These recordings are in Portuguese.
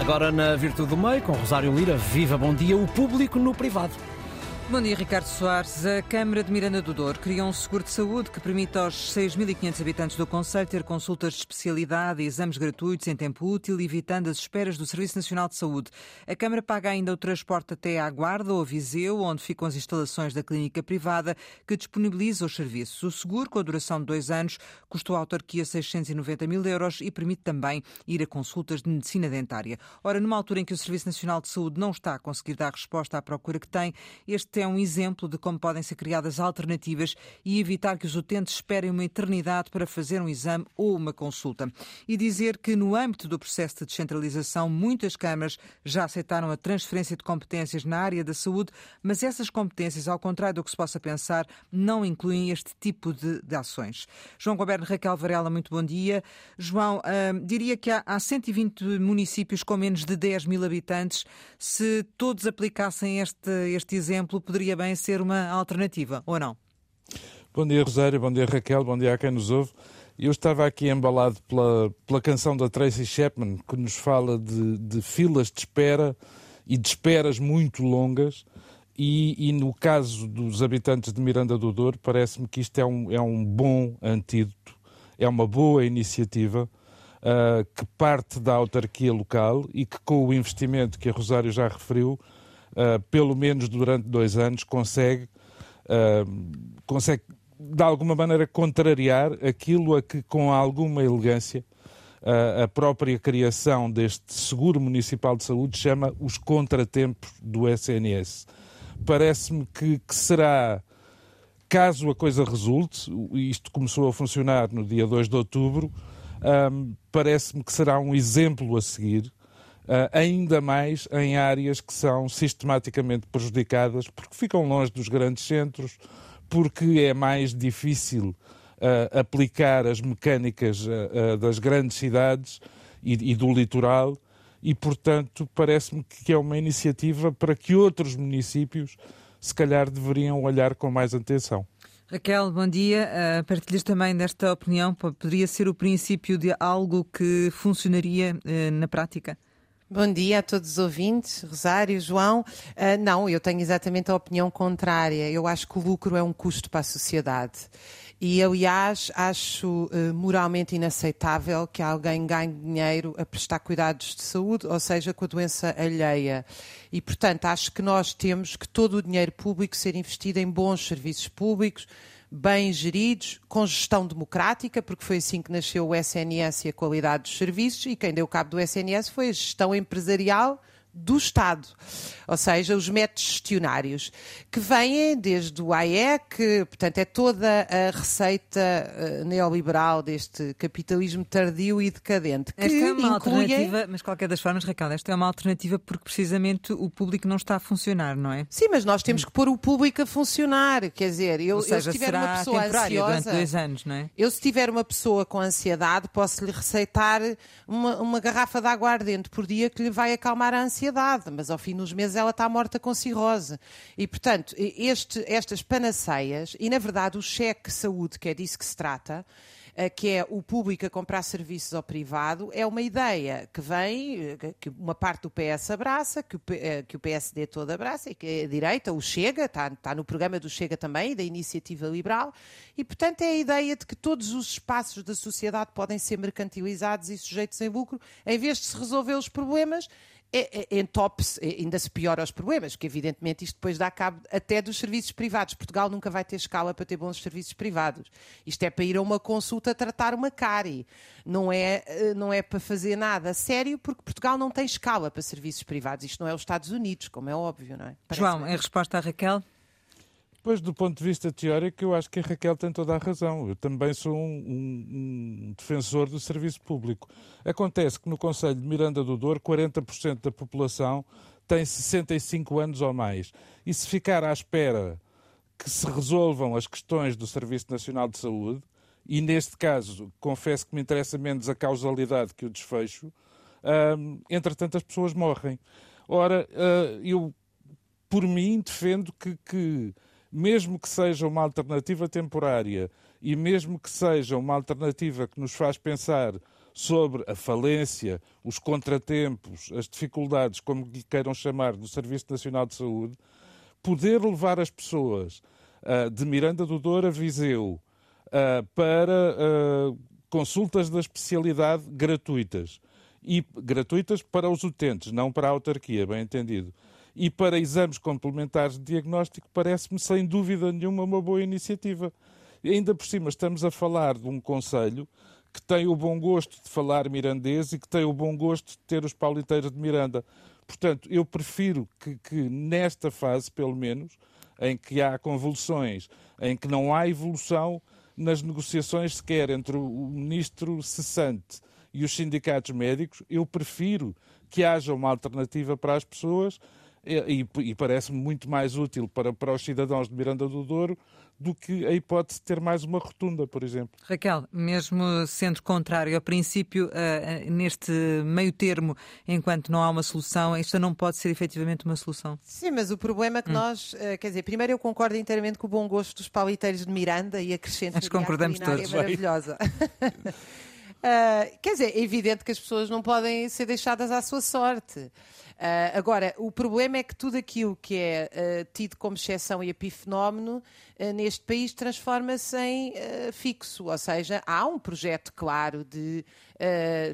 Agora na Virtude do Meio, com Rosário Lira, viva bom dia, o público no privado. Bom dia, Ricardo Soares. A Câmara de Miranda do Douro criou um seguro de saúde que permite aos 6.500 habitantes do Conselho ter consultas de especialidade e exames gratuitos em tempo útil, evitando as esperas do Serviço Nacional de Saúde. A Câmara paga ainda o transporte até à Guarda ou Viseu, onde ficam as instalações da clínica privada que disponibiliza os serviços. O seguro, com a duração de dois anos, custou à autarquia 690 mil euros e permite também ir a consultas de medicina dentária. Ora, numa altura em que o Serviço Nacional de Saúde não está a conseguir dar resposta à procura que tem, este é um exemplo de como podem ser criadas alternativas e evitar que os utentes esperem uma eternidade para fazer um exame ou uma consulta. E dizer que, no âmbito do processo de descentralização, muitas câmaras já aceitaram a transferência de competências na área da saúde, mas essas competências, ao contrário do que se possa pensar, não incluem este tipo de, de ações. João Goberno Raquel Varela, muito bom dia. João, hum, diria que há, há 120 municípios com menos de 10 mil habitantes. Se todos aplicassem este, este exemplo, poderia bem ser uma alternativa, ou não? Bom dia, Rosário, bom dia, Raquel, bom dia a quem nos ouve. Eu estava aqui embalado pela, pela canção da Tracy Chapman, que nos fala de, de filas de espera e de esperas muito longas. E, e, no caso dos habitantes de Miranda do Douro, parece-me que isto é um, é um bom antídoto, é uma boa iniciativa uh, que parte da autarquia local e que, com o investimento que a Rosário já referiu, uh, pelo menos durante dois anos, consegue, uh, consegue de alguma maneira contrariar aquilo a que, com alguma elegância, uh, a própria criação deste seguro municipal de saúde chama os contratempos do SNS. Parece-me que, que será caso a coisa resulte, isto começou a funcionar no dia 2 de outubro, parece-me que será um exemplo a seguir ainda mais em áreas que são sistematicamente prejudicadas porque ficam longe dos grandes centros, porque é mais difícil uh, aplicar as mecânicas uh, das grandes cidades e, e, do litoral, e, portanto, parece-me que é uma iniciativa para que outros municípios, se calhar, deveriam olhar com mais atenção. Raquel, bom dia. Uh, partilhas também desta opinião? Poderia ser o princípio de algo que funcionaria na prática? Bom dia a todos os ouvintes, Rosário, João. Uh, não, eu tenho exatamente a opinião contrária. Eu acho que o lucro é um custo para a sociedade. E, aliás, acho uh, moralmente inaceitável que alguém ganhe dinheiro a prestar cuidados de saúde, ou seja, com a doença alheia. E, portanto, acho que nós temos que todo o dinheiro público ser investido em bons serviços públicos, bem geridos, com gestão democrática, porque foi assim que nasceu o SNS e a qualidade dos serviços, e quem deu cabo do SNS foi a gestão empresarial do Estado, ou seja, os métodos gestionários, que vêm desde o AEC, portanto, é toda a receita uh, neoliberal deste capitalismo tardio e decadente. Que esta é uma inclui... alternativa, mas qualquer das formas, Ricardo, esta é uma alternativa porque precisamente o público não está a funcionar, não é? Sim, mas nós temos que pôr o público a funcionar, quer dizer, eu, seja, eu se tiver uma pessoa ansiosa, dois anos, não é? Eu se tiver uma pessoa com ansiedade, posso lhe receitar uma, uma garrafa de água ardente por dia que lhe vai acalmar a ansiedade ansiedade, mas ao fim dos meses ela está morta com cirrose. E, portanto, este, estas panaceias, e na verdade o cheque saúde, que é disso que se trata, eh, que é o público a comprar serviços ao privado, é uma ideia que vem, eh, que uma parte do PS abraça, que o, eh, PSD todo abraça, e que a direita, o Chega, está, está no programa do Chega também, da Iniciativa Liberal, e portanto é a ideia de que todos os espaços da sociedade podem ser mercantilizados e sujeitos em lucro, em vez de se resolver os problemas entope-se, é, ainda se piora os problemas, porque evidentemente isto depois dá cabo até dos serviços privados. Portugal nunca vai ter escala para ter bons serviços privados. Isto é para ir a uma consulta tratar uma cárie. Não é, eh, não é para fazer nada sério, porque Portugal não tem escala para serviços privados. Isto não é os Estados Unidos, como é óbvio, não é? Parece João, em resposta à Raquel? Pois, do ponto de vista teórico, eu acho que a Raquel tem toda a razão. Eu também sou um, um, um defensor do serviço público. Acontece que no Conselho de Miranda do Douro, 40% da população tem 65 anos ou mais. E se ficar à espera que se resolvam as questões do Serviço Nacional de Saúde, e neste caso, confesso que me interessa menos a causalidade que o desfecho, hum, entretanto as pessoas morrem. Ora, uh, eu, por mim, defendo que, que mesmo que seja uma alternativa temporária e mesmo que seja uma alternativa que nos faz pensar sobre a falência, os contratempos, as dificuldades, como lhe queiram chamar, do Serviço Nacional de Saúde, poder levar as pessoas uh, de Miranda do Douro a Viseu uh, para uh, consultas da especialidade gratuitas. E gratuitas para os utentes, não para a autarquia, bem entendido. E para exames complementares de diagnóstico, parece-me sem dúvida nenhuma uma boa iniciativa. Ainda por cima, estamos a falar de um Conselho que tem o bom gosto de falar mirandês e que tem o bom gosto de ter os pauliteiros de Miranda. Portanto, eu prefiro que, que, nesta fase, pelo menos, em que há convulsões, em que não há evolução nas negociações sequer entre o ministro cessante e os sindicatos médicos, eu prefiro que haja uma alternativa para as pessoas e, e parece-me muito mais útil para, para os cidadãos de Miranda do Douro do que a hipótese de ter mais uma rotunda, por exemplo. Raquel, mesmo sendo contrário ao princípio, uh, neste meio termo, enquanto não há uma solução, isto não pode ser efetivamente uma solução. Sim, mas o problema é que hum. nós, uh, quer dizer, primeiro eu concordo inteiramente com o bom gosto dos paliteiros de Miranda e acrescento que concordamos todos. maravilhosa. Uh, quer dizer, é evidente que as pessoas não podem ser deixadas à sua sorte. Uh, agora, o problema é que tudo aquilo que é uh, tido como exceção e epifenómeno neste país transforma-se em fixo, ou seja, há um projeto claro de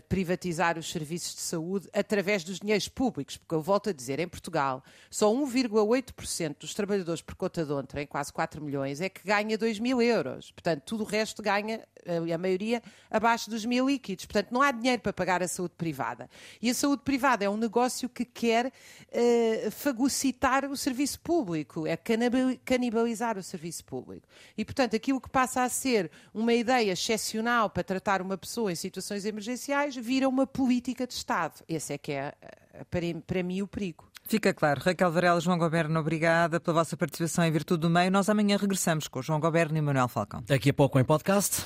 privatizar os serviços de saúde através dos dinheiros públicos, porque eu volto a dizer, em Portugal, só 1,8% dos trabalhadores por conta de ontem, quase 4 milhões, é que ganha 2 mil euros. Portanto, tudo o resto ganha, a maioria, abaixo dos mil líquidos. Portanto, não há dinheiro para pagar a saúde privada. E a saúde privada é um negócio que quer uh, fagocitar o serviço público, é canibalizar o serviço público. E, portanto, aquilo que passa a ser uma ideia excepcional para tratar uma pessoa em situações emergenciais vira uma política de Estado. Esse é que é, eh, para, para mim, o perigo. Fica claro. Raquel Varela, João Goberno, obrigada pela vossa participação em Virtude do Meio. Nós amanhã regressamos com o João Goberno e Manuel Falcão. Daqui a pouco em podcast.